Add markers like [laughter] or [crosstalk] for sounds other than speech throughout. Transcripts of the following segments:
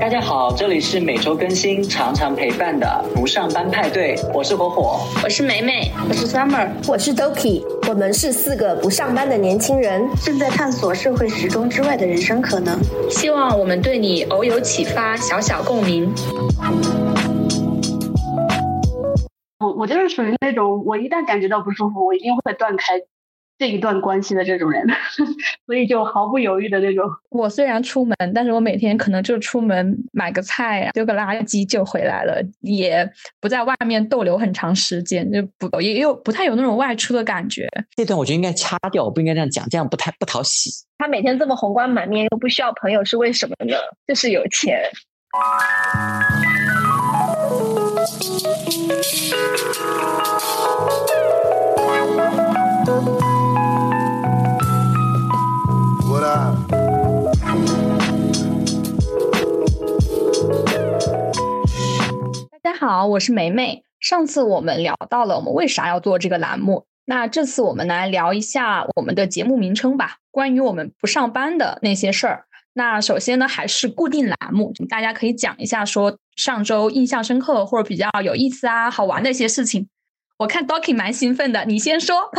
大家好，这里是每周更新、常常陪伴的不上班派对，我是火火，我是梅梅，我是 Summer，我是 Doki，我们是四个不上班的年轻人，正在探索社会时钟之外的人生可能。希望我们对你偶有启发，小小共鸣。我我就是属于那种，我一旦感觉到不舒服，我一定会断开。这一段关系的这种人，[laughs] 所以就毫不犹豫的那种。我虽然出门，但是我每天可能就出门买个菜，丢个垃圾就回来了，也不在外面逗留很长时间，就不也有不太有那种外出的感觉。这段我觉得应该掐掉，我不应该这样讲，这样不太不讨喜。他每天这么红光满面，又不需要朋友，是为什么呢？就是有钱。大家好，我是梅梅。上次我们聊到了我们为啥要做这个栏目，那这次我们来聊一下我们的节目名称吧。关于我们不上班的那些事儿。那首先呢，还是固定栏目，大家可以讲一下说上周印象深刻或者比较有意思啊、好玩的一些事情。我看 Doki 蛮兴奋的，你先说。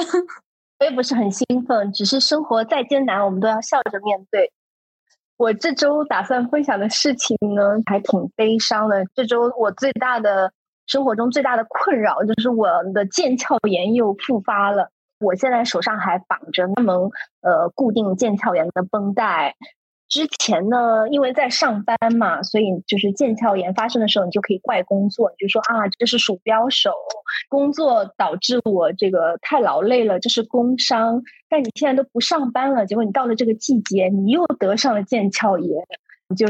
我也不是很兴奋，只是生活再艰难，我们都要笑着面对。我这周打算分享的事情呢，还挺悲伤的。这周我最大的生活中最大的困扰就是我的腱鞘炎又复发了。我现在手上还绑着那门呃固定腱鞘炎的绷带。之前呢，因为在上班嘛，所以就是腱鞘炎发生的时候，你就可以怪工作，你就说啊，这是鼠标手工作导致我这个太劳累了，这是工伤。但你现在都不上班了，结果你到了这个季节，你又得上了腱鞘炎，你就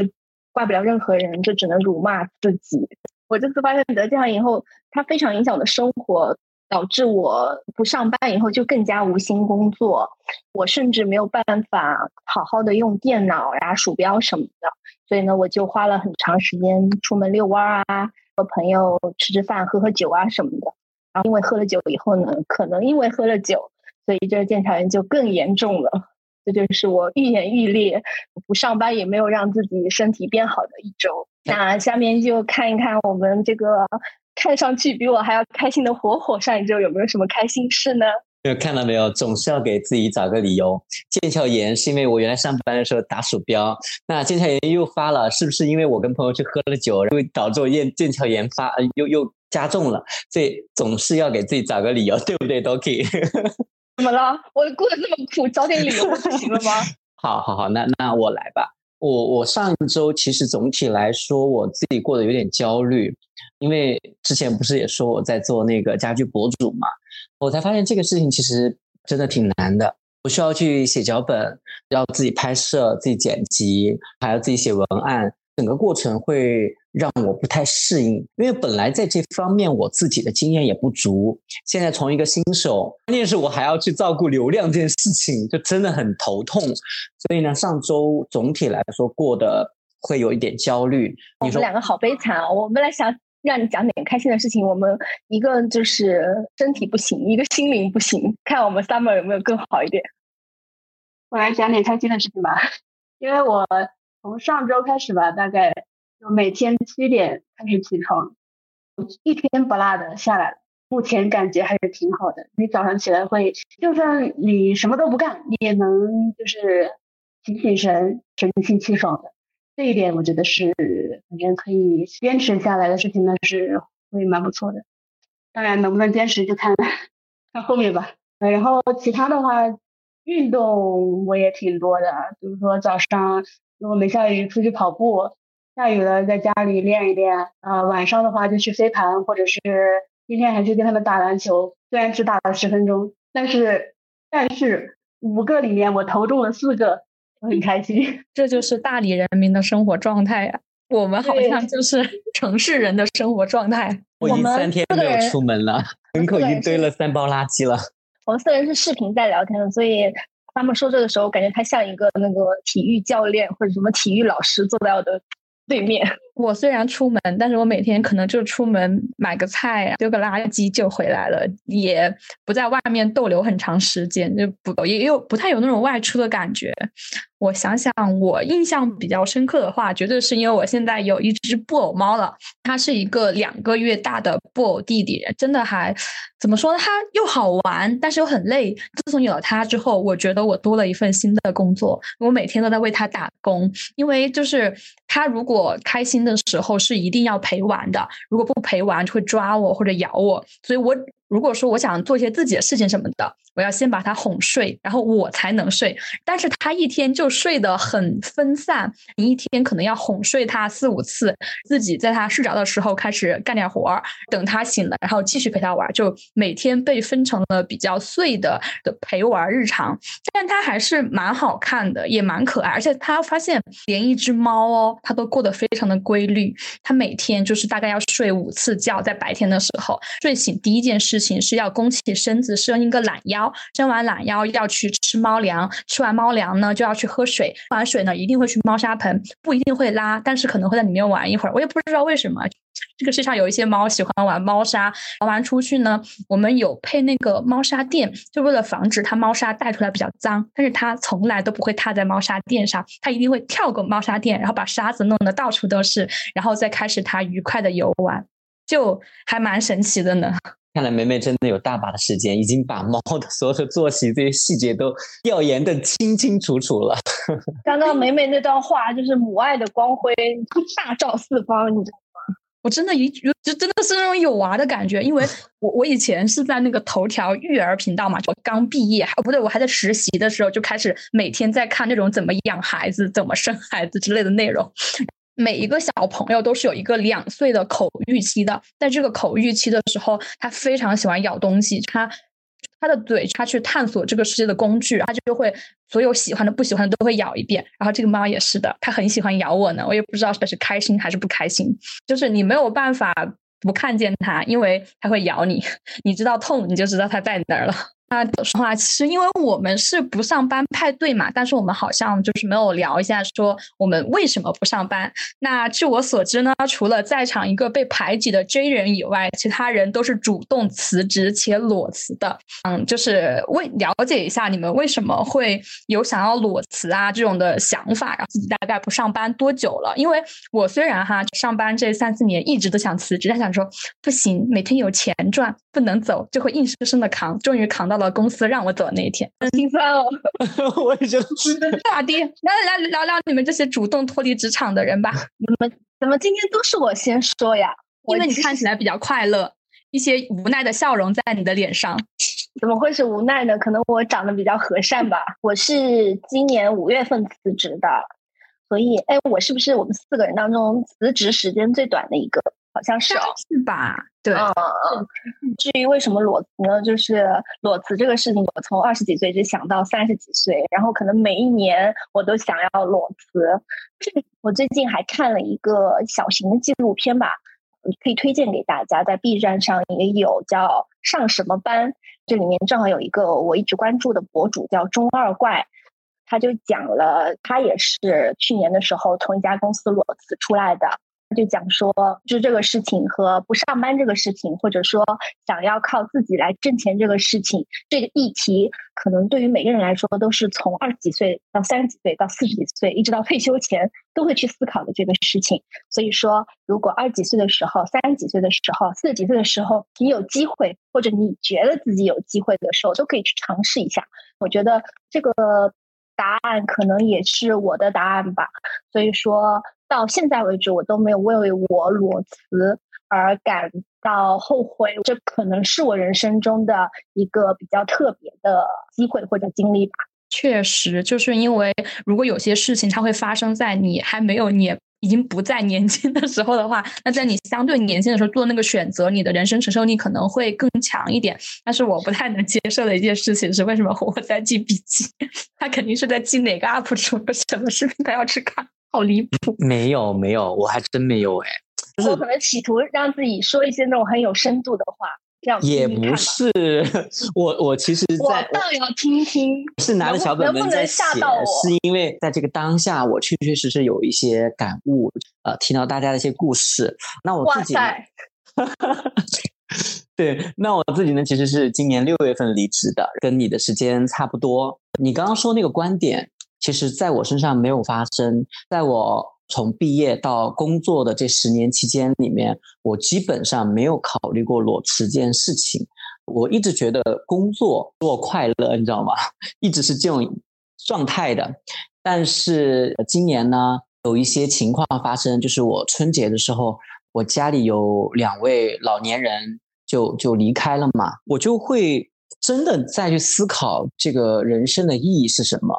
怪不了任何人，就只能辱骂自己。我这次发现得这样以后，它非常影响我的生活。导致我不上班以后就更加无心工作，我甚至没有办法好好的用电脑呀、鼠标什么的。所以呢，我就花了很长时间出门遛弯啊，和朋友吃吃饭、喝喝酒啊什么的。然后因为喝了酒以后呢，可能因为喝了酒，所以这个腱鞘炎就更严重了。这就是我愈演愈烈，不上班也没有让自己身体变好的一周。那下面就看一看我们这个。看上去比我还要开心的火火，上一周有没有什么开心事呢？有看到没有？总是要给自己找个理由。腱鞘炎是因为我原来上班的时候打鼠标，那腱鞘炎又发了，是不是因为我跟朋友去喝了酒，然后导致我腱腱鞘炎发又又加重了？所以总是要给自己找个理由，对不对，Doki？怎么了？我过得那么苦，找点理由不行了吗？[laughs] 好好好，那那我来吧。我我上一周其实总体来说，我自己过得有点焦虑，因为之前不是也说我在做那个家居博主嘛，我才发现这个事情其实真的挺难的。我需要去写脚本，要自己拍摄、自己剪辑，还要自己写文案。整个过程会让我不太适应，因为本来在这方面我自己的经验也不足。现在从一个新手，关键是我还要去照顾流量这件事情，就真的很头痛。所以呢，上周总体来说过得会有一点焦虑。你们两个好悲惨啊！我本来想让你讲点开心的事情，我们一个就是身体不行，一个心灵不行，看我们 summer 有没有更好一点。我来讲点开心的事情吧，因为我。从上周开始吧，大概每天七点开始起床，一天不落的下来了。目前感觉还是挺好的。你早上起来会，就算你什么都不干，你也能就是提醒神，神清气爽的。这一点我觉得是反正可以坚持下来的事情呢，是会蛮不错的。当然能不能坚持就看 [laughs] 看后面吧。然后其他的话，运动我也挺多的，比如说早上。如果没下雨，出去跑步；下雨了，在家里练一练。啊，晚上的话就去飞盘，或者是今天还去跟他们打篮球。虽然只打了十分钟，但是但是五个里面我投中了四个，我很开心。[laughs] 这就是大理人民的生活状态呀！我们好像就是城市人的生活状态。我已经三天没有出门了，门口已经堆了三包垃圾了。我们四人是视频在聊天的，所以。他们说这个时候，感觉他像一个那个体育教练或者什么体育老师坐在我的对面。我虽然出门，但是我每天可能就出门买个菜，丢个垃圾就回来了，也不在外面逗留很长时间，就不也有不太有那种外出的感觉。我想想，我印象比较深刻的话，绝对是因为我现在有一只布偶猫了，它是一个两个月大的布偶弟弟，真的还怎么说呢？它又好玩，但是又很累。自从有了它之后，我觉得我多了一份新的工作，我每天都在为它打工，因为就是它如果开心的时候是一定要陪玩的，如果不陪玩就会抓我或者咬我，所以我。如果说我想做一些自己的事情什么的，我要先把他哄睡，然后我才能睡。但是他一天就睡得很分散，你一天可能要哄睡他四五次，自己在他睡着的时候开始干点活儿，等他醒了，然后继续陪他玩，就每天被分成了比较碎的的陪玩日常。但他还是蛮好看的，也蛮可爱，而且他发现连一只猫哦，他都过得非常的规律。他每天就是大概要睡五次觉，在白天的时候睡醒第一件事。事情是要弓起身子伸一个懒腰，伸完懒腰要去吃猫粮，吃完猫粮呢就要去喝水，喝完水呢一定会去猫砂盆，不一定会拉，但是可能会在里面玩一会儿，我也不知道为什么。这个世上有一些猫喜欢玩猫砂，玩完出去呢，我们有配那个猫砂垫，就为了防止它猫砂带出来比较脏，但是它从来都不会踏在猫砂垫上，它一定会跳过猫砂垫，然后把沙子弄得到处都是，然后再开始它愉快的游玩，就还蛮神奇的呢。看来梅梅真的有大把的时间，已经把猫的所有的作息这些细节都调研的清清楚楚了。[laughs] 刚刚梅梅那段话就是母爱的光辉大照四方，你知道吗？我真的一就真的是那种有娃的感觉，因为我我以前是在那个头条育儿频道嘛，我刚毕业，哦不对，我还在实习的时候就开始每天在看那种怎么养孩子、怎么生孩子之类的内容。每一个小朋友都是有一个两岁的口欲期的，在这个口欲期的时候，他非常喜欢咬东西，他他的嘴，他去探索这个世界的工具，他就会所有喜欢的、不喜欢的都会咬一遍。然后这个猫也是的，它很喜欢咬我呢，我也不知道是是开心还是不开心，就是你没有办法不看见它，因为它会咬你，[laughs] 你知道痛，你就知道它在哪儿了。那说话，其实因为我们是不上班派对嘛，但是我们好像就是没有聊一下说我们为什么不上班。那据我所知呢，除了在场一个被排挤的 J 人以外，其他人都是主动辞职且裸辞的。嗯，就是为了解一下你们为什么会有想要裸辞啊这种的想法，然后自己大概不上班多久了？因为我虽然哈上班这三四年一直都想辞职，但想说不行，每天有钱赚，不能走，就会硬生生的扛，终于扛到。到了公司让我走的那一天，很心酸哦。[laughs] 我也觉得 [laughs] 大爹，来来聊聊你们这些主动脱离职场的人吧。你们怎么今天都是我先说呀？因为你看起来比较快乐，一些无奈的笑容在你的脸上。怎么会是无奈呢？可能我长得比较和善吧。我是今年五月份辞职的，所以哎，我是不是我们四个人当中辞职时间最短的一个？好像是哦，是吧？对。嗯嗯。至于为什么裸辞呢？就是裸辞这个事情，我从二十几岁就想到三十几岁，然后可能每一年我都想要裸辞。我最近还看了一个小型的纪录片吧，可以推荐给大家，在 B 站上也有，叫《上什么班》。这里面正好有一个我一直关注的博主叫中二怪，他就讲了，他也是去年的时候从一家公司裸辞出来的。就讲说，就这个事情和不上班这个事情，或者说想要靠自己来挣钱这个事情，这个议题可能对于每个人来说都是从二十几岁到三十几岁到四十几岁，一直到退休前都会去思考的这个事情。所以说，如果二十几岁的时候、三十几岁的时候、四十几岁的时候，你有机会，或者你觉得自己有机会的时候，都可以去尝试一下。我觉得这个答案可能也是我的答案吧。所以说。到现在为止，我都没有为我裸辞而感到后悔。这可能是我人生中的一个比较特别的机会或者经历吧。确实，就是因为如果有些事情它会发生在你还没有年已经不再年轻的时候的话，那在你相对年轻的时候做那个选择，你的人生承受力可能会更强一点。但是我不太能接受的一件事情是，为什么我在记笔记？他肯定是在记哪个 UP 主的什么视频，他要去看。好离谱！没有没有，我还真没有哎。我可能企图让自己说一些那种很有深度的话，也不是，我我其实我在倒要听听，是拿着小本本在写，是因为在这个当下，我确确实实有一些感悟，呃，听到大家的一些故事。那我自己 [laughs] 对，那我自己呢，其实是今年六月份离职的，跟你的时间差不多。你刚刚说那个观点，其实在我身上没有发生。在我从毕业到工作的这十年期间里面，我基本上没有考虑过裸辞这件事情。我一直觉得工作使我快乐，你知道吗？[laughs] 一直是这种状态的。但是今年呢，有一些情况发生，就是我春节的时候，我家里有两位老年人就就离开了嘛，我就会真的再去思考这个人生的意义是什么。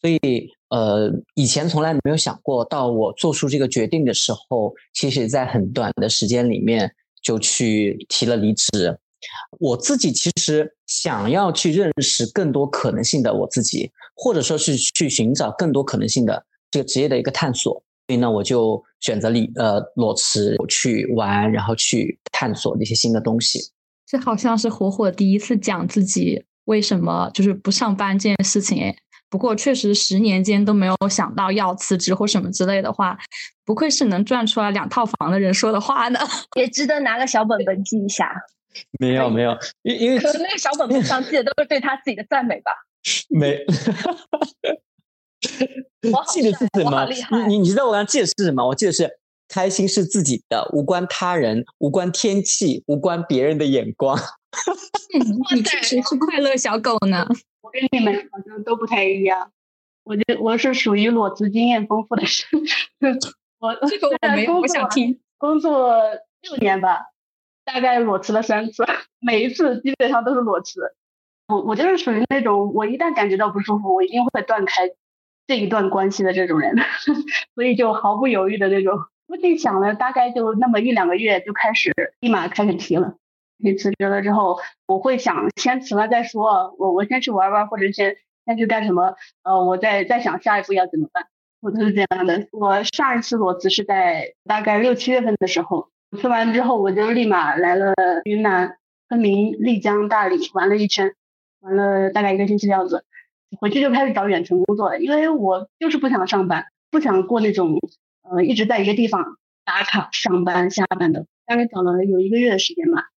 所以呃，以前从来没有想过，到我做出这个决定的时候，其实在很短的时间里面就去提了离职。我自己其实想要去认识更多可能性的我自己，或者说是去寻找更多可能性的这个职业的一个探索。所以呢，我就选择离呃裸辞去玩，然后去探索一些新的东西。这好像是火火第一次讲自己为什么就是不上班这件事情诶。不过确实十年间都没有想到要辞职或什么之类的话，不愧是能赚出来两套房的人说的话呢。[laughs] 也值得拿个小本本记一下。没有没有，因因为可能那个小本本上记的都是对他自己的赞美吧。没 [laughs] 我好记得是什么厉害？你你知道我刚记得是什么？我记得是开心是自己的，无关他人，无关天气，无关别人的眼光。你确实是快乐小狗呢。我跟你们好像都不太一样。我就我是属于裸辞经验丰富的人。[laughs] 我这个我没有，我想听。工作六年吧，大概裸辞了三次，[laughs] 每一次基本上都是裸辞。我我就是属于那种，我一旦感觉到不舒服，我一定会断开这一段关系的这种人，[laughs] 所以就毫不犹豫的那种。估计想了大概就那么一两个月，就开始立马开始提了。你辞职了之后，我会想先辞了再说，我我先去玩玩，或者先先去干什么，呃，我再再想下一步要怎么办。我都是这样的。我上一次裸辞是在大概六七月份的时候，辞完之后我就立马来了云南昆明、丽江、大理玩了一圈，玩了大概一个星期的样子，回去就开始找远程工作了，因为我就是不想上班，不想过那种呃一直在一个地方打卡上班下班的。大概找了有一个月的时间吧，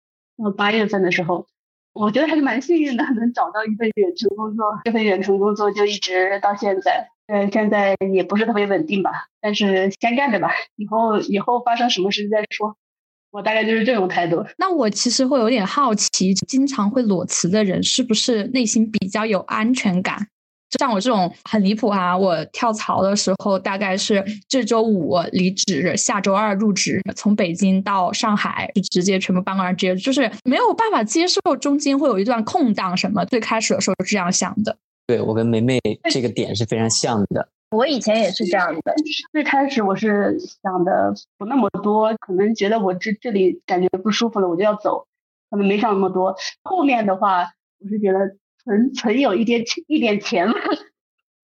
到八月份的时候，我觉得还是蛮幸运的，能找到一份远程工作。这份远程工作就一直到现在。呃，现在也不是特别稳定吧，但是先干着吧，以后以后发生什么事情再说。我大概就是这种态度。那我其实会有点好奇，经常会裸辞的人是不是内心比较有安全感？就像我这种很离谱哈，我跳槽的时候大概是这周五离职，下周二入职，从北京到上海就直接全部搬过来，直接就是没有办法接受中间会有一段空档什么。最开始的时候是这样想的。对我跟梅梅这个点是非常像的。我以前也是这样的，最开始我是想的不那么多，可能觉得我这这里感觉不舒服了，我就要走，可能没想那么多。后面的话，我是觉得存存有一点一点钱了，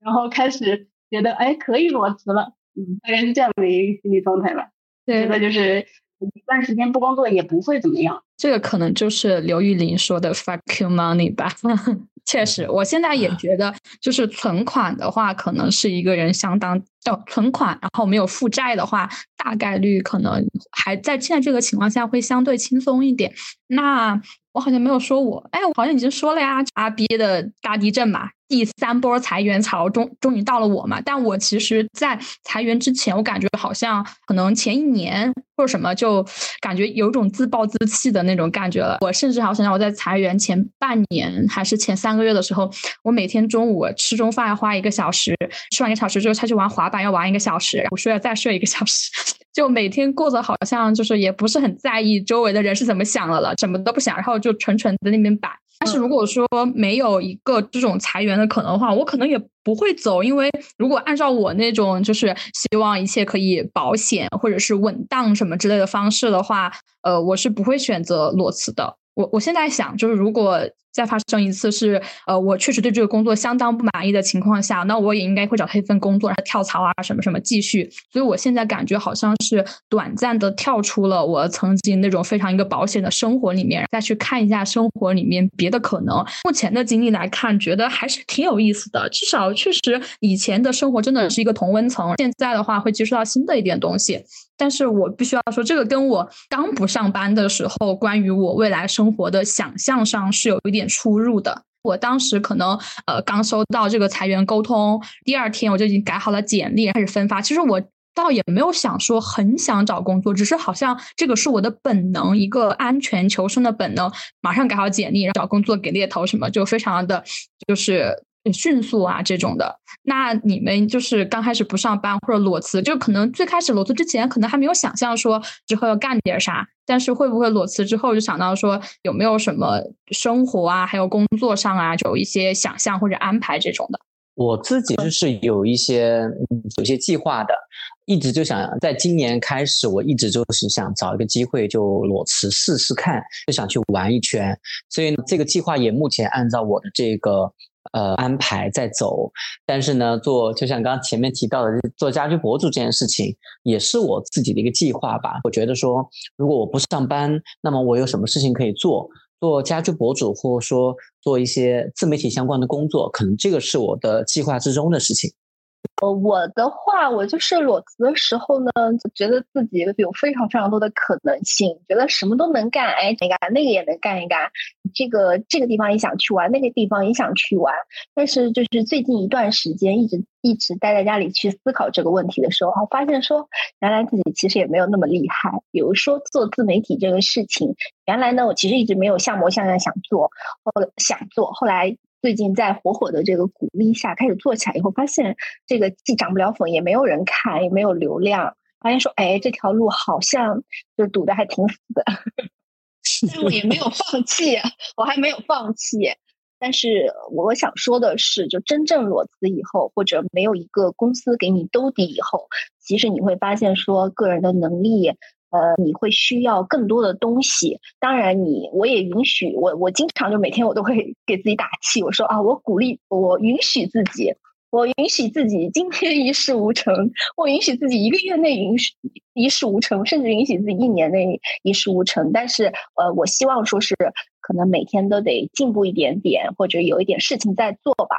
然后开始觉得哎可以裸辞了，嗯，大概是这样的一个心理状态吧。对，那就是一段时间不工作也不会怎么样。这个可能就是刘玉玲说的 “fuck you money” 吧。[laughs] 确实，我现在也觉得，就是存款的话，可能是一个人相当哦，存款，然后没有负债的话，大概率可能还在现在这个情况下会相对轻松一点。那我好像没有说我，哎，我好像已经说了呀，阿 B 的大地震嘛，第三波裁员潮终终于到了我嘛。但我其实，在裁员之前，我感觉好像可能前一年或者什么，就感觉有种自暴自弃的那种感觉了。我甚至好想让我在裁员前半年还是前三个月的时候，我每天中午吃中饭要花一个小时，吃完一个小时之后下去玩滑板要玩一个小时，午睡要再睡一个小时，[laughs] 就每天过得好像就是也不是很在意周围的人是怎么想的了，什么都不想，然后就纯纯在那边摆。但是如果说没有一个这种裁员的可能的话，我可能也不会走，因为如果按照我那种就是希望一切可以保险或者是稳当什么之类的方式的话，呃，我是不会选择裸辞的。我我现在想，就是如果再发生一次是呃我确实对这个工作相当不满意的情况下，那我也应该会找他一份工作，然后跳槽啊什么什么继续。所以我现在感觉好像是短暂的跳出了我曾经那种非常一个保险的生活里面，再去看一下生活里面别的可能。目前的经历来看，觉得还是挺有意思的。至少确实以前的生活真的是一个同温层，现在的话会接触到新的一点东西。但是我必须要说，这个跟我刚不上班的时候，关于我未来生活的想象上是有一点出入的。我当时可能呃刚收到这个裁员沟通，第二天我就已经改好了简历，开始分发。其实我倒也没有想说很想找工作，只是好像这个是我的本能，一个安全求生的本能。马上改好简历，找工作给猎头什么，就非常的就是。迅速啊，这种的。那你们就是刚开始不上班或者裸辞，就可能最开始裸辞之前，可能还没有想象说之后要干点啥。但是会不会裸辞之后就想到说有没有什么生活啊，还有工作上啊，有一些想象或者安排这种的？我自己就是有一些有些计划的，一直就想在今年开始，我一直就是想找一个机会就裸辞试试看，就想去玩一圈。所以这个计划也目前按照我的这个。呃，安排在走，但是呢，做就像刚刚前面提到的，做家居博主这件事情，也是我自己的一个计划吧。我觉得说，如果我不上班，那么我有什么事情可以做？做家居博主，或者说做一些自媒体相关的工作，可能这个是我的计划之中的事情。呃，我的话，我就是裸辞的时候呢，就觉得自己有非常非常多的可能性，觉得什么都能干，哎，这个那个也能干一干，这个这个地方也想去玩，那个地方也想去玩。但是就是最近一段时间，一直一直待在家里去思考这个问题的时候，发现说，原来自己其实也没有那么厉害。比如说做自媒体这个事情，原来呢，我其实一直没有像模像样想做，后想做，后来。最近在火火的这个鼓励下，开始做起来以后，发现这个既涨不了粉，也没有人看，也没有流量。发现说，哎，这条路好像就堵得还挺死的。[laughs] 但我也没有放弃，我还没有放弃。但是我想说的是，就真正裸辞以后，或者没有一个公司给你兜底以后，其实你会发现说，个人的能力。呃，你会需要更多的东西。当然，你我也允许我，我经常就每天我都会 [laughs] 给自己打气。我说啊，我鼓励，我允许自己，我允许自己今天一事无成，我允许自己一个月内允许一事无成，甚至允许自己一年内一事无成。但是，呃，我希望说是可能每天都得进步一点点，或者有一点事情在做吧。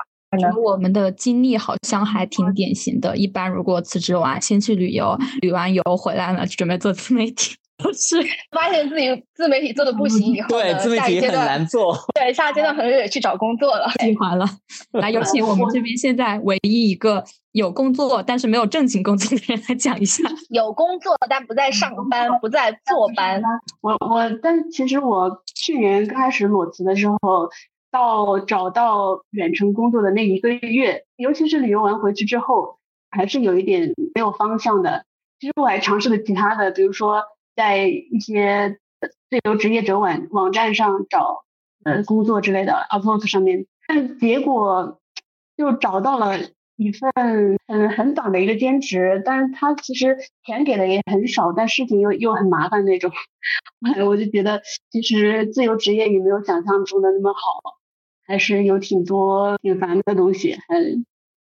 我们的经历好像还挺典型的。一般如果辞职完，先去旅游，旅完游回来了，就准备做自媒体。是 [laughs] 发现自己自媒体做的不行以后，对自媒体很难做。对，下阶段可能得去找工作了。计划了，来有请我们这边现在唯一一个有工作但是没有正经工作的人来讲一下。[laughs] 有工作但不在上班，不在坐班。我我，但其实我去年刚开始裸辞的时候。到找到远程工作的那一个月，尤其是旅游完回去之后，还是有一点没有方向的。其实我还尝试了其他的，比如说在一些自由职业者网网站上找呃工作之类的，Upwork 上面，但结果就找到了一份很很短的一个兼职，但是他其实钱给的也很少，但事情又又很麻烦那种。[laughs] 我就觉得其实自由职业也没有想象中的那么好。还是有挺多挺烦的东西，还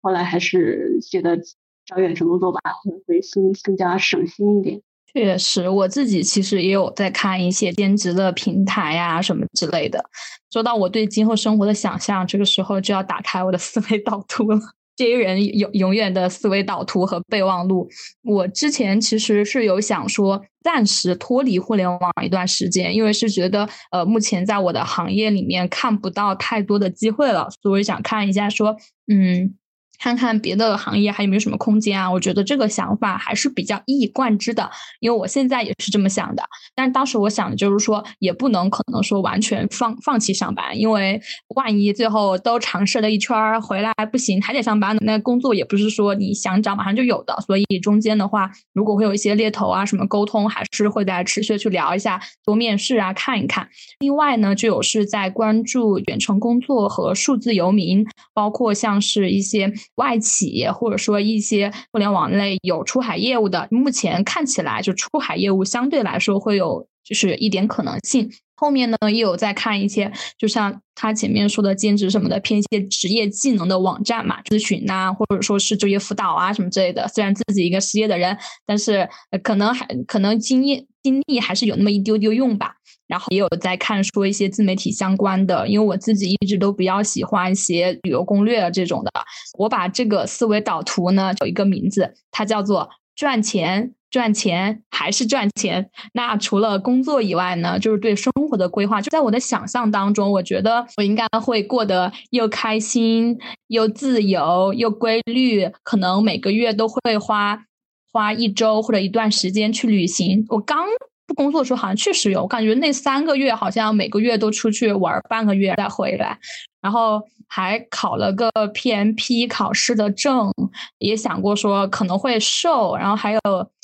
后来还是觉得找远程工作吧，会更更加省心一点。确实，我自己其实也有在看一些兼职的平台呀什么之类的。说到我对今后生活的想象，这个时候就要打开我的思维导图了。这些人永永远的思维导图和备忘录。我之前其实是有想说暂时脱离互联网一段时间，因为是觉得呃目前在我的行业里面看不到太多的机会了，所以想看一下说嗯。看看别的行业还有没有什么空间啊？我觉得这个想法还是比较一以贯之的，因为我现在也是这么想的。但当时我想的就是说，也不能可能说完全放放弃上班，因为万一最后都尝试了一圈回来不行，还得上班呢，那工作也不是说你想找马上就有的。所以中间的话，如果会有一些猎头啊什么沟通，还是会在持续去聊一下，多面试啊看一看。另外呢，就有是在关注远程工作和数字游民，包括像是一些。外企或者说一些互联网类有出海业务的，目前看起来就出海业务相对来说会有就是一点可能性。后面呢，也有在看一些，就像他前面说的兼职什么的，偏一些职业技能的网站嘛，咨询啊，或者说是就业辅导啊什么之类的。虽然自己一个失业的人，但是可能还可能经验经历还是有那么一丢丢用吧。然后也有在看说一些自媒体相关的，因为我自己一直都比较喜欢写旅游攻略这种的。我把这个思维导图呢有一个名字，它叫做赚钱。赚钱还是赚钱？那除了工作以外呢？就是对生活的规划。就在我的想象当中，我觉得我应该会过得又开心、又自由、又规律。可能每个月都会花花一周或者一段时间去旅行。我刚不工作的时候，好像确实有，我感觉那三个月好像每个月都出去玩半个月再回来。然后还考了个 PMP 考试的证，也想过说可能会瘦。然后还有。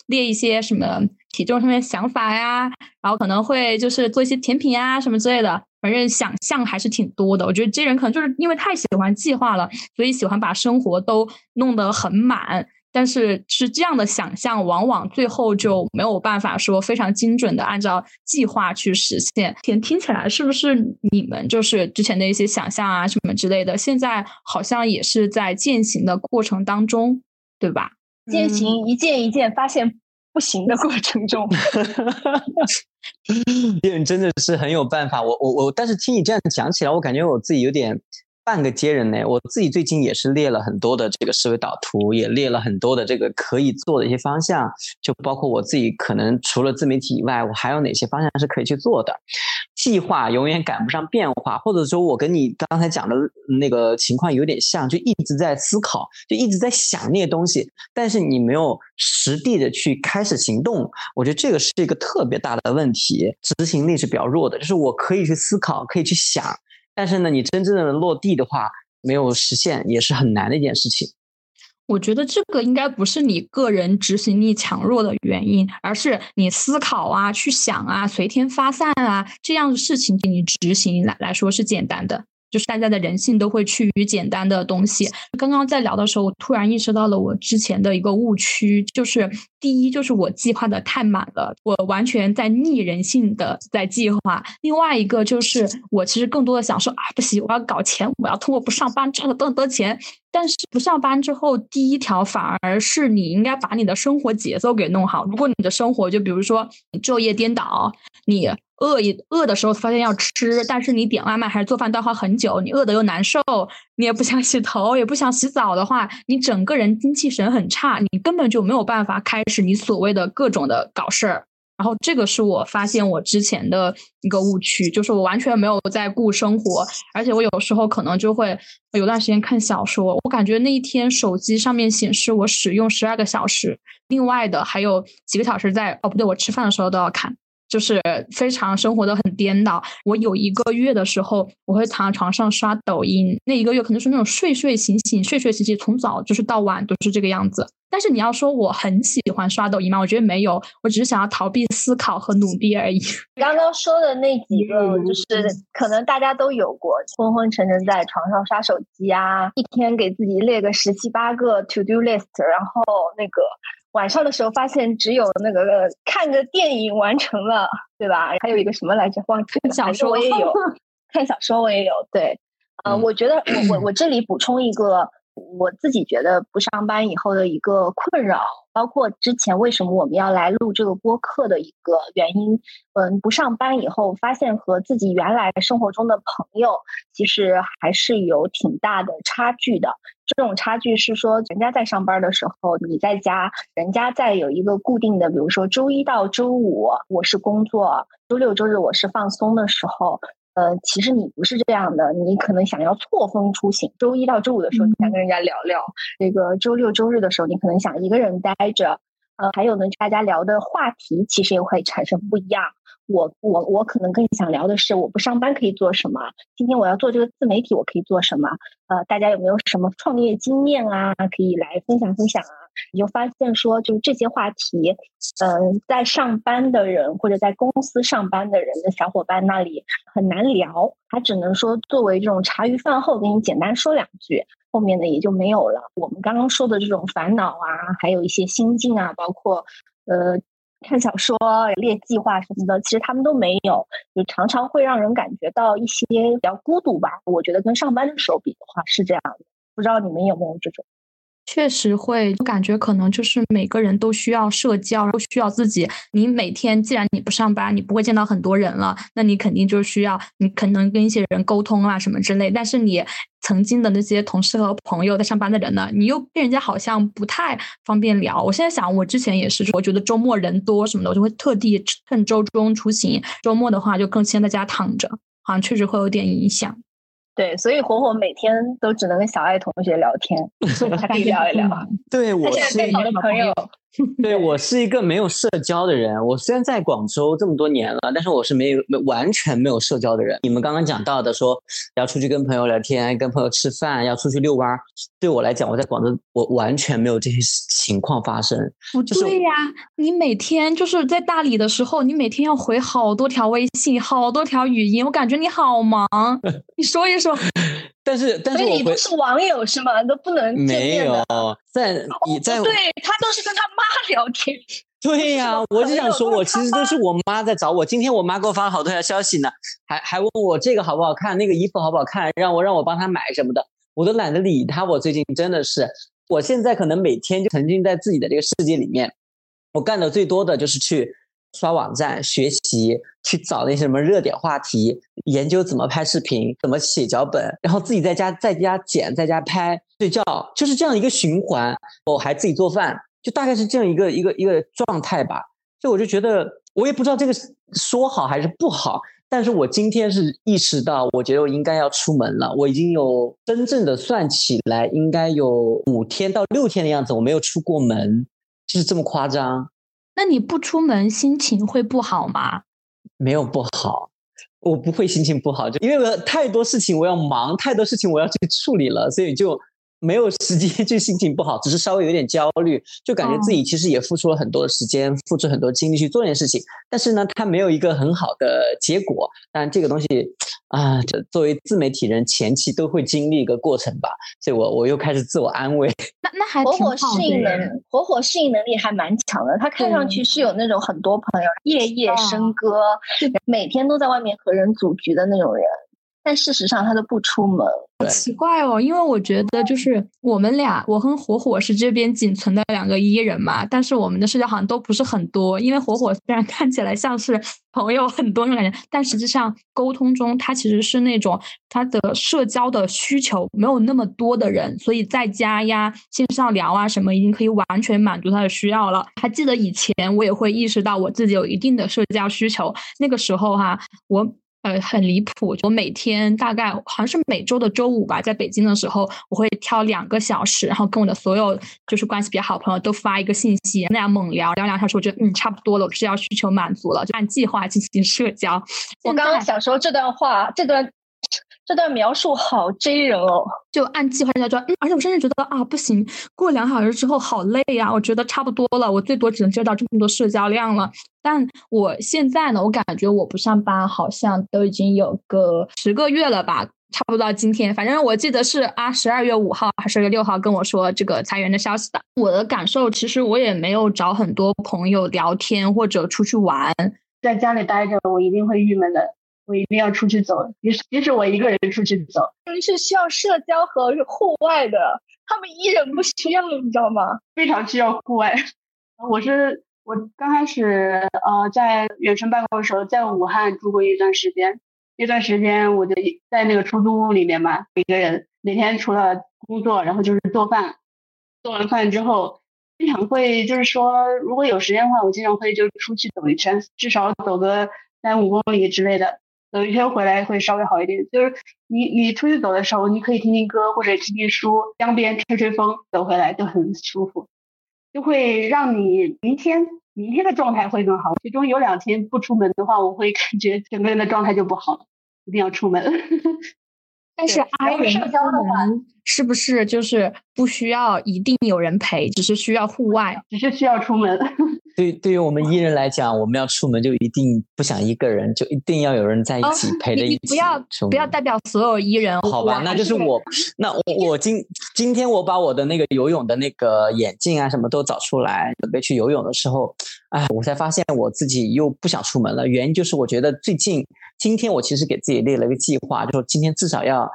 列一些什么体重上面想法呀，然后可能会就是做一些甜品啊什么之类的，反正想象还是挺多的。我觉得这人可能就是因为太喜欢计划了，所以喜欢把生活都弄得很满。但是是这样的想象，往往最后就没有办法说非常精准的按照计划去实现。听听起来是不是你们就是之前的一些想象啊什么之类的，现在好像也是在践行的过程当中，对吧？践行一件一件发现。不行的过程中，[laughs] 别人真的是很有办法。我我我，但是听你这样讲起来，我感觉我自己有点。半个接人呢，我自己最近也是列了很多的这个思维导图，也列了很多的这个可以做的一些方向，就包括我自己可能除了自媒体以外，我还有哪些方向是可以去做的。计划永远赶不上变化，或者说我跟你刚才讲的那个情况有点像，就一直在思考，就一直在想那些东西，但是你没有实地的去开始行动，我觉得这个是一个特别大的问题，执行力是比较弱的。就是我可以去思考，可以去想。但是呢，你真正的落地的话，没有实现也是很难的一件事情。我觉得这个应该不是你个人执行力强弱的原因，而是你思考啊、去想啊、随天发散啊这样的事情，给你执行来来说是简单的。就是大家的人性都会趋于简单的东西。刚刚在聊的时候，我突然意识到了我之前的一个误区，就是第一，就是我计划的太满了，我完全在逆人性的在计划；另外一个就是我其实更多的想说啊，不行，我要搞钱，我要通过不上班赚了更多钱。但是不上班之后，第一条反而是你应该把你的生活节奏给弄好。如果你的生活就比如说你昼夜颠倒，你。饿一饿的时候发现要吃，但是你点外卖还是做饭都要花很久，你饿的又难受，你也不想洗头，也不想洗澡的话，你整个人精气神很差，你根本就没有办法开始你所谓的各种的搞事儿。然后这个是我发现我之前的一个误区，就是我完全没有在顾生活，而且我有时候可能就会有段时间看小说，我感觉那一天手机上面显示我使用十二个小时，另外的还有几个小时在哦不对，我吃饭的时候都要看。就是非常生活的很颠倒。我有一个月的时候，我会躺在床上刷抖音。那一个月可能是那种睡睡醒醒，睡睡醒醒，从早就是到晚都是这个样子。但是你要说我很喜欢刷抖音吗？我觉得没有，我只是想要逃避思考和努力而已。[laughs] 刚刚说的那几个，就是可能大家都有过，昏昏沉沉在床上刷手机啊，一天给自己列个十七八个 to do list，然后那个。晚上的时候发现只有那个看个电影完成了，对吧？还有一个什么来着？忘记了。小说我也有，[laughs] 看小说我也有。对，呃，我觉得我我 [clears throat] 我这里补充一个。我自己觉得不上班以后的一个困扰，包括之前为什么我们要来录这个播客的一个原因。嗯，不上班以后，发现和自己原来生活中的朋友其实还是有挺大的差距的。这种差距是说，人家在上班的时候你在家，人家在有一个固定的，比如说周一到周五我是工作，周六周日我是放松的时候。呃，其实你不是这样的，你可能想要错峰出行。周一到周五的时候，你想跟人家聊聊；这个周六周日的时候，你可能想一个人待着。呃，还有呢，大家聊的话题其实也会产生不一样。我我我可能更想聊的是，我不上班可以做什么？今天我要做这个自媒体，我可以做什么？呃，大家有没有什么创业经验啊？可以来分享分享啊？你就发现说，就是这些话题，嗯，在上班的人或者在公司上班的人的小伙伴那里很难聊，他只能说作为这种茶余饭后给你简单说两句，后面的也就没有了。我们刚刚说的这种烦恼啊，还有一些心境啊，包括呃看小说、列计划什么的，其实他们都没有，就常常会让人感觉到一些比较孤独吧。我觉得跟上班的时候比的话是这样的，不知道你们有没有这种？确实会，我感觉可能就是每个人都需要社交，都需要自己。你每天既然你不上班，你不会见到很多人了，那你肯定就需要，你可能跟一些人沟通啊什么之类。但是你曾经的那些同事和朋友在上班的人呢，你又跟人家好像不太方便聊。我现在想，我之前也是，我觉得周末人多什么的，我就会特地趁周中出行。周末的话，就更先在家躺着，好像确实会有点影响。对，所以火火每天都只能跟小爱同学聊天，[laughs] 可以聊一聊。[laughs] 对我是最好的朋友。[laughs] 对我是一个没有社交的人。我虽然在广州这么多年了，但是我是没有没完全没有社交的人。你们刚刚讲到的说要出去跟朋友聊天、跟朋友吃饭、要出去遛弯儿，对我来讲，我在广州我完全没有这些情况发生。不对呀，你每天就是在大理的时候，你每天要回好多条微信、好多条语音，我感觉你好忙。[laughs] 你说一说。但是，但是你不是网友是吗？都不能没有在你在对他都是跟他妈聊天。对呀，我就想说，我其实都是我妈在找我。今天我妈给我发了好多条消息呢，还还问我这个好不好看，那个衣服好不好看，让我让我帮她买什么的，我都懒得理她。我最近真的是，我现在可能每天就沉浸在自己的这个世界里面，我干的最多的就是去。刷网站学习，去找那些什么热点话题，研究怎么拍视频，怎么写脚本，然后自己在家在家剪，在家拍，睡觉，就是这样一个循环。我还自己做饭，就大概是这样一个一个一个状态吧。所以我就觉得，我也不知道这个说好还是不好。但是我今天是意识到，我觉得我应该要出门了。我已经有真正的算起来，应该有五天到六天的样子，我没有出过门，就是这么夸张。那你不出门，心情会不好吗？没有不好，我不会心情不好，就因为我太多事情我要忙，太多事情我要去处理了，所以就。没有时间 [laughs] 就心情不好，只是稍微有点焦虑，就感觉自己其实也付出了很多的时间，付出很多精力去做这件事情，但是呢，他没有一个很好的结果。但这个东西啊，作为自媒体人，前期都会经历一个过程吧，所以我我又开始自我安慰。[laughs] 那那还火火适应能火火适应能力还蛮强的，他看上去是有那种很多朋友，夜夜笙歌，每天都在外面和人组局的那种人。但事实上，他都不出门，好奇怪哦。因为我觉得，就是我们俩，我和火火是这边仅存的两个伊人嘛。但是我们的社交好像都不是很多。因为火火虽然看起来像是朋友很多那种感觉，但实际上沟通中，他其实是那种他的社交的需求没有那么多的人。所以在家呀、线上聊啊什么，已经可以完全满足他的需要了。还记得以前我也会意识到我自己有一定的社交需求，那个时候哈，我。呃，很离谱。我每天大概好像是每周的周五吧，在北京的时候，我会挑两个小时，然后跟我的所有就是关系比较好朋友都发一个信息，那样猛聊聊两小时，我觉得嗯差不多了，我是要需求满足了，就按计划进行社交。我刚刚想说这段话，这段。这段描述好 J 人哦，就按计划在做，嗯，而且我甚至觉得啊，不行，过两小时之后好累呀，我觉得差不多了，我最多只能接到这么多社交量了。但我现在呢，我感觉我不上班好像都已经有个十个月了吧，差不多到今天，反正我记得是啊，十二月五号还是月六号跟我说这个裁员的消息的。我的感受其实我也没有找很多朋友聊天或者出去玩，在家里待着我一定会郁闷的。我一定要出去走，即使即使我一个人出去走，是需要社交和户外的，他们一人不需要，你知道吗？非常需要户外。我是我刚开始呃在远程办公的时候，在武汉住过一段时间，那段时间我就在那个出租屋里面嘛，一个人每天除了工作，然后就是做饭，做完饭之后，经常会就是说，如果有时间的话，我经常会就出去走一圈，至少走个三五公里之类的。走一天回来会稍微好一点，就是你你出去走的时候，你可以听听歌或者听听书，江边吹吹风，走回来就很舒服，就会让你明天明天的状态会更好。其中有两天不出门的话，我会感觉整个人的状态就不好了，一定要出门。[laughs] 但是 I 人出门是不是就是不需要一定有人陪，只是需要户外，只是需要出门。[laughs] 对，对于我们艺人来讲，我们要出门就一定不想一个人，就一定要有人在一起陪着一起。不要不要代表所有艺人，好吧？那就是我。那我我今今天我把我的那个游泳的那个眼镜啊什么都找出来，准备去游泳的时候，哎，我才发现我自己又不想出门了。原因就是我觉得最近今天我其实给自己列了一个计划，就说今天至少要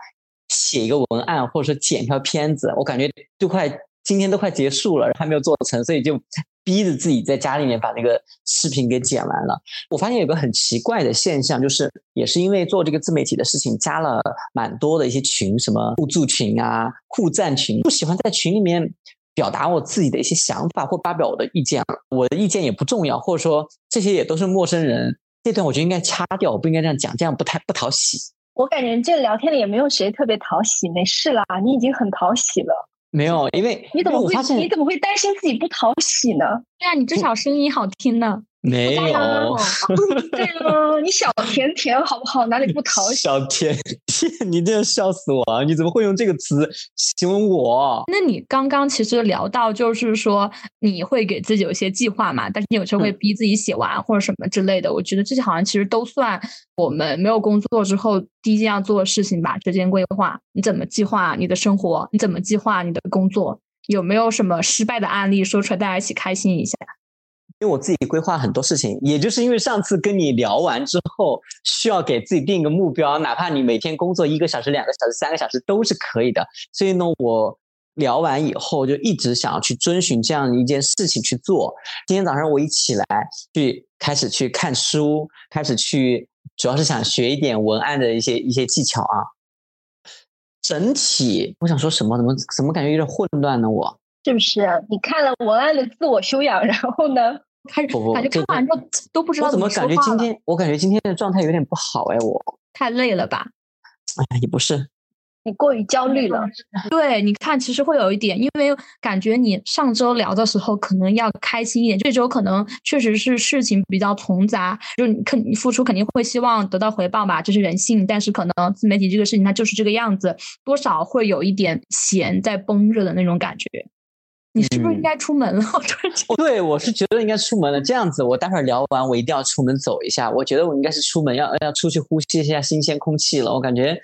写一个文案，或者说剪一条片子。我感觉都快今天都快结束了，还没有做成，所以就。逼着自己在家里面把那个视频给剪完了。我发现有个很奇怪的现象，就是也是因为做这个自媒体的事情，加了蛮多的一些群，什么互助群啊、互赞群。不喜欢在群里面表达我自己的一些想法或发表我的意见，我的意见也不重要，或者说这些也都是陌生人。这段我觉得应该掐掉，我不应该这样讲，这样不太不讨喜。我感觉这聊天里也没有谁特别讨喜，没事啦，你已经很讨喜了。没有，因为你怎么会你怎么会担心自己不讨喜呢？对啊，你至少声音好听呢。没有，对啊，你小甜甜好不好？哪里不讨喜？小甜甜，你真的笑死我了！你怎么会用这个词形容我？那你刚刚其实聊到，就是说你会给自己有一些计划嘛，但是你有时候会逼自己写完或者什么之类的。我觉得这些好像其实都算我们没有工作之后第一件要做的事情吧。时间规划，你怎么计划你的生活？你怎么计划你的工作？有没有什么失败的案例说出来，大家一起开心一下？因为我自己规划很多事情，也就是因为上次跟你聊完之后，需要给自己定一个目标，哪怕你每天工作一个小时、两个小时、三个小时都是可以的。所以呢，我聊完以后就一直想要去遵循这样一件事情去做。今天早上我一起来，去开始去看书，开始去，主要是想学一点文案的一些一些技巧啊。整体我想说什么？怎么怎么感觉有点混乱呢？我是不是？你看了文案的自我修养，然后呢？开始感觉看完之后都不知道怎么感觉今天我感觉今天的状态有点不好哎，我太累了吧？哎，也不是，你过于焦虑了。对，你看，其实会有一点，因为感觉你上周聊的时候可能要开心一点，这周可能确实是事情比较重杂，就你肯你付出肯定会希望得到回报吧，这是人性。但是可能自媒体这个事情它就是这个样子，多少会有一点弦在绷着的那种感觉。你是不是应该出门了？[laughs] 对，我是觉得应该出门了。这样子，我待会儿聊完，我一定要出门走一下。我觉得我应该是出门，要要出去呼吸一下新鲜空气了。我感觉，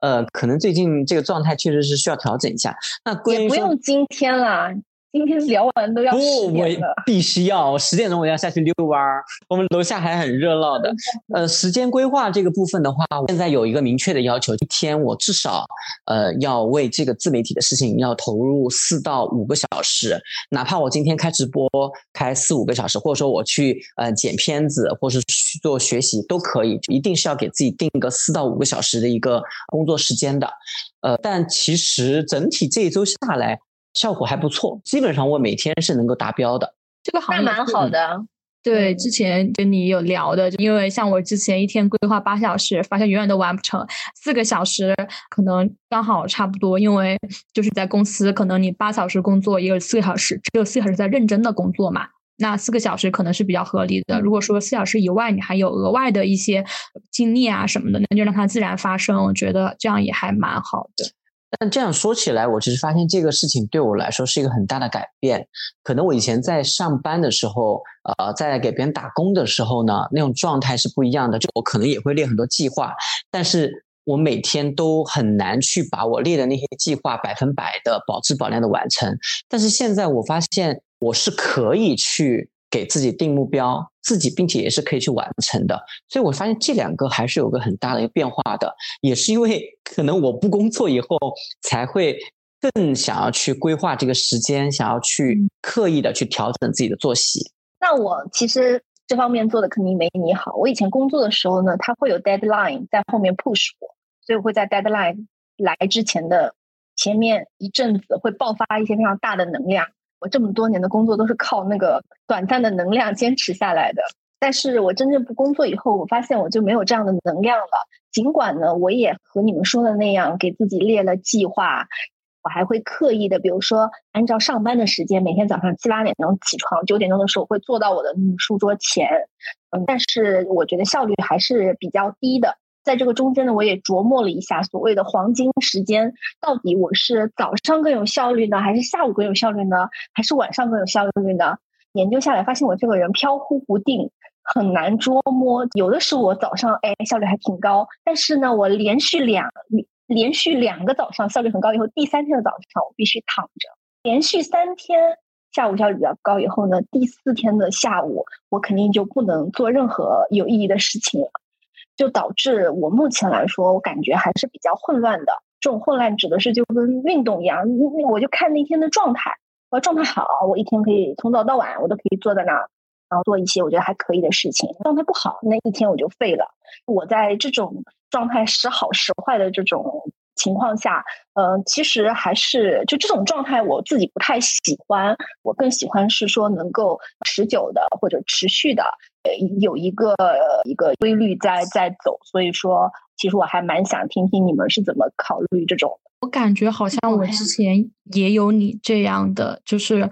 呃，可能最近这个状态确实是需要调整一下。那也不用今天了。今天聊完都要不，我必须要十点钟我要下去遛弯儿。我们楼下还很热闹的。呃，时间规划这个部分的话，现在有一个明确的要求，一天我至少呃要为这个自媒体的事情要投入四到五个小时。哪怕我今天开直播开四五个小时，或者说我去呃剪片子，或是去做学习都可以，一定是要给自己定个四到五个小时的一个工作时间的。呃，但其实整体这一周下来。效果还不错，基本上我每天是能够达标的。这个还蛮好的。对，之前跟你有聊的，因为像我之前一天规划八小时，发现永远都完不成。四个小时可能刚好差不多，因为就是在公司，可能你八小时工作，也有四个小时，只有四小时在认真的工作嘛。那四个小时可能是比较合理的。如果说四小时以外，你还有额外的一些经历啊什么的，那就让它自然发生。我觉得这样也还蛮好的。但这样说起来，我其实发现这个事情对我来说是一个很大的改变。可能我以前在上班的时候，呃，在给别人打工的时候呢，那种状态是不一样的。就我可能也会列很多计划，但是我每天都很难去把我列的那些计划百分百的保质保量的完成。但是现在我发现我是可以去。给自己定目标，自己并且也是可以去完成的，所以我发现这两个还是有个很大的一个变化的，也是因为 [laughs] 可能我不工作以后，才会更想要去规划这个时间，想要去刻意的去调整自己的作息。那我其实这方面做的肯定没你好。我以前工作的时候呢，它会有 deadline 在后面 push 我，所以我会在 deadline 来之前的前面一阵子会爆发一些非常大的能量。我这么多年的工作都是靠那个短暂的能量坚持下来的，但是我真正不工作以后，我发现我就没有这样的能量了。尽管呢，我也和你们说的那样，给自己列了计划，我还会刻意的，比如说按照上班的时间，每天早上七八点钟起床，九点钟的时候会坐到我的书桌前，嗯，但是我觉得效率还是比较低的。在这个中间呢，我也琢磨了一下，所谓的黄金时间，到底我是早上更有效率呢，还是下午更有效率呢，还是晚上更有效率呢？研究下来，发现我这个人飘忽不定，很难捉摸。有的时候我早上哎效率还挺高，但是呢，我连续两连续两个早上效率很高以后，第三天的早上我必须躺着。连续三天下午效率比较高以后呢，第四天的下午我肯定就不能做任何有意义的事情了，就导致我目前来说，我感觉还是比较混乱的。这种混乱指的是就跟运动一样，那我就看那天的状态。我状态好，我一天可以从早到晚我都可以坐在那儿，然后做一些我觉得还可以的事情。状态不好，那一天我就废了。我在这种状态时好时坏的这种。情况下，嗯，其实还是就这种状态，我自己不太喜欢。我更喜欢是说能够持久的或者持续的，有一个一个规律在在走。所以说，其实我还蛮想听听你们是怎么考虑这种。我感觉好像我之前也有你这样的，就是。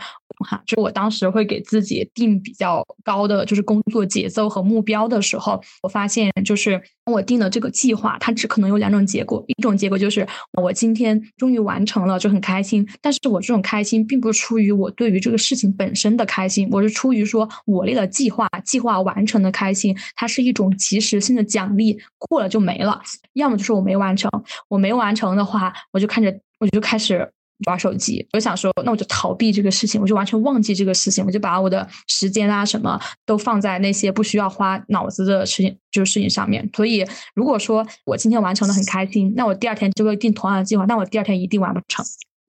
哈，就我当时会给自己定比较高的就是工作节奏和目标的时候，我发现就是我定的这个计划，它只可能有两种结果，一种结果就是我今天终于完成了，就很开心。但是我这种开心并不是出于我对于这个事情本身的开心，我是出于说我列了计划，计划完成的开心，它是一种及时性的奖励，过了就没了。要么就是我没完成，我没完成的话，我就看着我就开始。玩手机，我想说，那我就逃避这个事情，我就完全忘记这个事情，我就把我的时间啊什么都放在那些不需要花脑子的事情，就是事情上面。所以，如果说我今天完成的很开心，那我第二天就会定同样的计划，那我第二天一定完不成。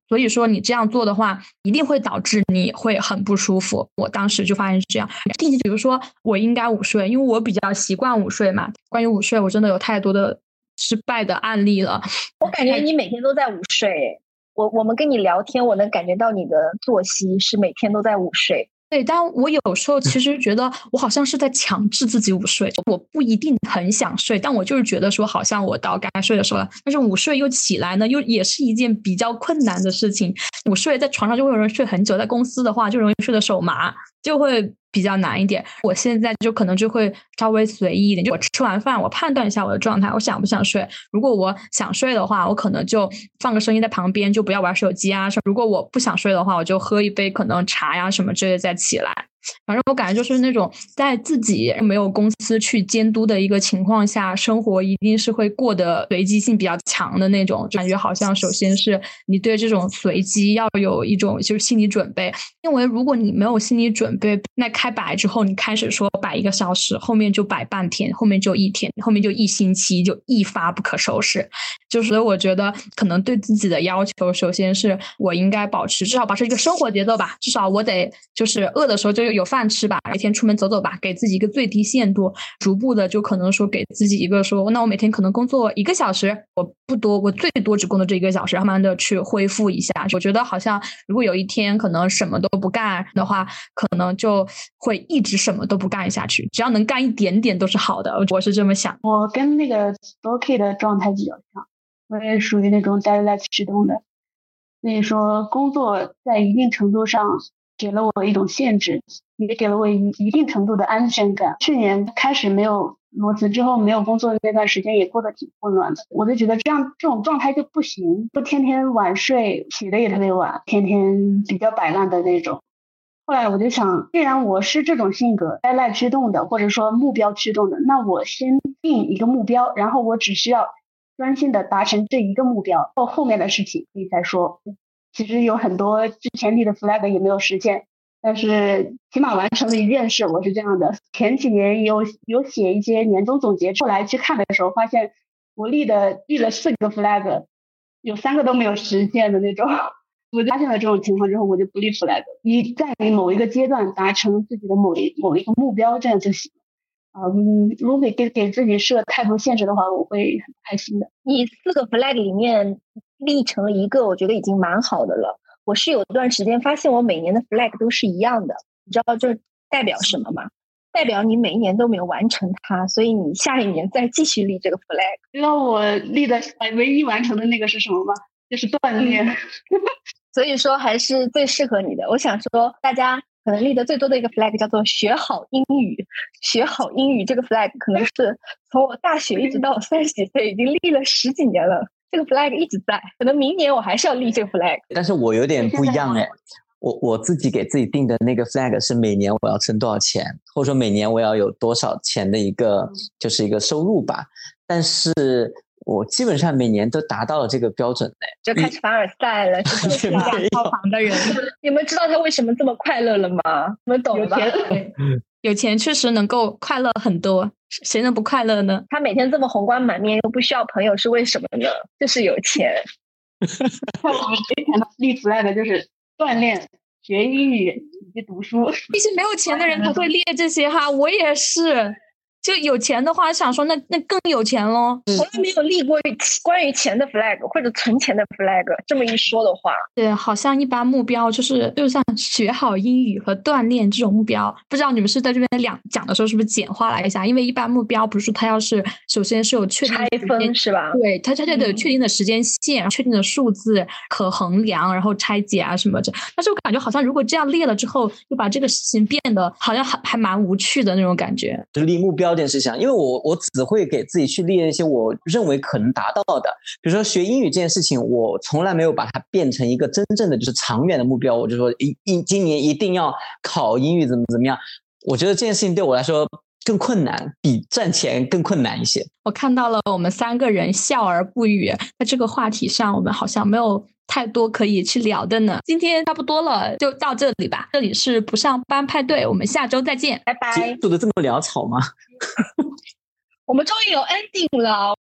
所以说，你这样做的话，一定会导致你会很不舒服。我当时就发现是这样。定期，比如说我应该午睡，因为我比较习惯午睡嘛。关于午睡，我真的有太多的失败的案例了。我感觉你每天都在午睡。我我们跟你聊天，我能感觉到你的作息是每天都在午睡。对，但我有时候其实觉得我好像是在强制自己午睡，我不一定很想睡，但我就是觉得说好像我到该睡的时候了。但是午睡又起来呢，又也是一件比较困难的事情。午睡在床上就会有人睡很久，在公司的话就容易睡得手麻，就会。比较难一点，我现在就可能就会稍微随意一点，就我吃完饭，我判断一下我的状态，我想不想睡。如果我想睡的话，我可能就放个声音在旁边，就不要玩手机啊。如果我不想睡的话，我就喝一杯可能茶呀什么之类再起来。反正我感觉就是那种在自己没有公司去监督的一个情况下，生活一定是会过得随机性比较强的那种。感觉好像首先是你对这种随机要有一种就是心理准备，因为如果你没有心理准备，那开摆之后你开始说摆一个小时，后面就摆半天，后面就一天，后面就一星期，就一发不可收拾。就是我觉得可能对自己的要求，首先是我应该保持至少保持一个生活节奏吧，至少我得就是饿的时候就。有饭吃吧，每天出门走走吧，给自己一个最低限度，逐步的就可能说给自己一个说，那我每天可能工作一个小时，我不多，我最多只工作这一个小时，慢慢的去恢复一下。我觉得好像如果有一天可能什么都不干的话，可能就会一直什么都不干下去。只要能干一点点都是好的，我是这么想。我跟那个 Story 的状态比较像，我也属于那种 deadline 驱动的，所以说工作在一定程度上。给了我一种限制，也给了我一一定程度的安全感。去年开始没有裸辞之后，没有工作的那段时间也过得挺混乱的。我就觉得这样这种状态就不行，不天天晚睡，起的也特别晚，天天比较摆烂的那种。后来我就想，既然我是这种性格，依赖驱动的，或者说目标驱动的，那我先定一个目标，然后我只需要专心的达成这一个目标，后后面的事情可以再说。其实有很多之前立的 flag 也没有实现，但是起码完成了一件事。我是这样的，前几年有有写一些年终总结，后来去看的时候，发现我立的立了四个 flag，有三个都没有实现的那种。我发现了这种情况之后，我就不立 flag，你在某一个阶段达成自己的某一某一个目标，这样就行。嗯，如果给给自己设太多限制的话，我会很开心的。你四个 flag 里面。立成了一个，我觉得已经蛮好的了。我是有一段时间发现，我每年的 flag 都是一样的，你知道这代表什么吗？代表你每一年都没有完成它，所以你下一年再继续立这个 flag。知道我立的唯一完成的那个是什么吗？就是锻炼。[laughs] 所以说还是最适合你的。我想说，大家可能立的最多的一个 flag 叫做学好英语。学好英语这个 flag 可能是从我大学一直到我三十几岁，已经立了十几年了。这个 flag 一直在，可能明年我还是要立这个 flag。但是我有点不一样哎，我我自己给自己定的那个 flag 是每年我要存多少钱，或者说每年我要有多少钱的一个就是一个收入吧。但是我基本上每年都达到了这个标准嘞，就开始凡尔赛了，[laughs] 是不是？套房的人，[laughs] 你们知道他为什么这么快乐了吗？你们懂了吧？有钱确实能够快乐很多，谁能不快乐呢？他每天这么红光满面，又不需要朋友，是为什么呢？就是有钱。[laughs] 我们之前立 flag 就是锻炼、学英语以及读书。一些没有钱的人才会列这些哈，我也是。就有钱的话，想说那那更有钱喽。从来没有立过关于钱的 flag 或者存钱的 flag。这么一说的话，对，好像一般目标就是就像学好英语和锻炼这种目标。不知道你们是在这边两讲的时候是不是简化了一下？因为一般目标不是它要是首先是有确定拆分是吧？对，它它得有确定的时间线、确定的数字可衡量，然后拆解啊什么的。但是我感觉好像如果这样列了之后，就把这个事情变得好像还还蛮无趣的那种感觉。就立目标。这件事情，因为我我只会给自己去列一些我认为可能达到的，比如说学英语这件事情，我从来没有把它变成一个真正的就是长远的目标。我就说一一今年一定要考英语，怎么怎么样？我觉得这件事情对我来说更困难，比赚钱更困难一些。我看到了我们三个人笑而不语，在这个话题上，我们好像没有太多可以去聊的呢。今天差不多了，就到这里吧。这里是不上班派对，我们下周再见，拜拜。做的这么潦草吗？[laughs] 我们终于有 ending 了。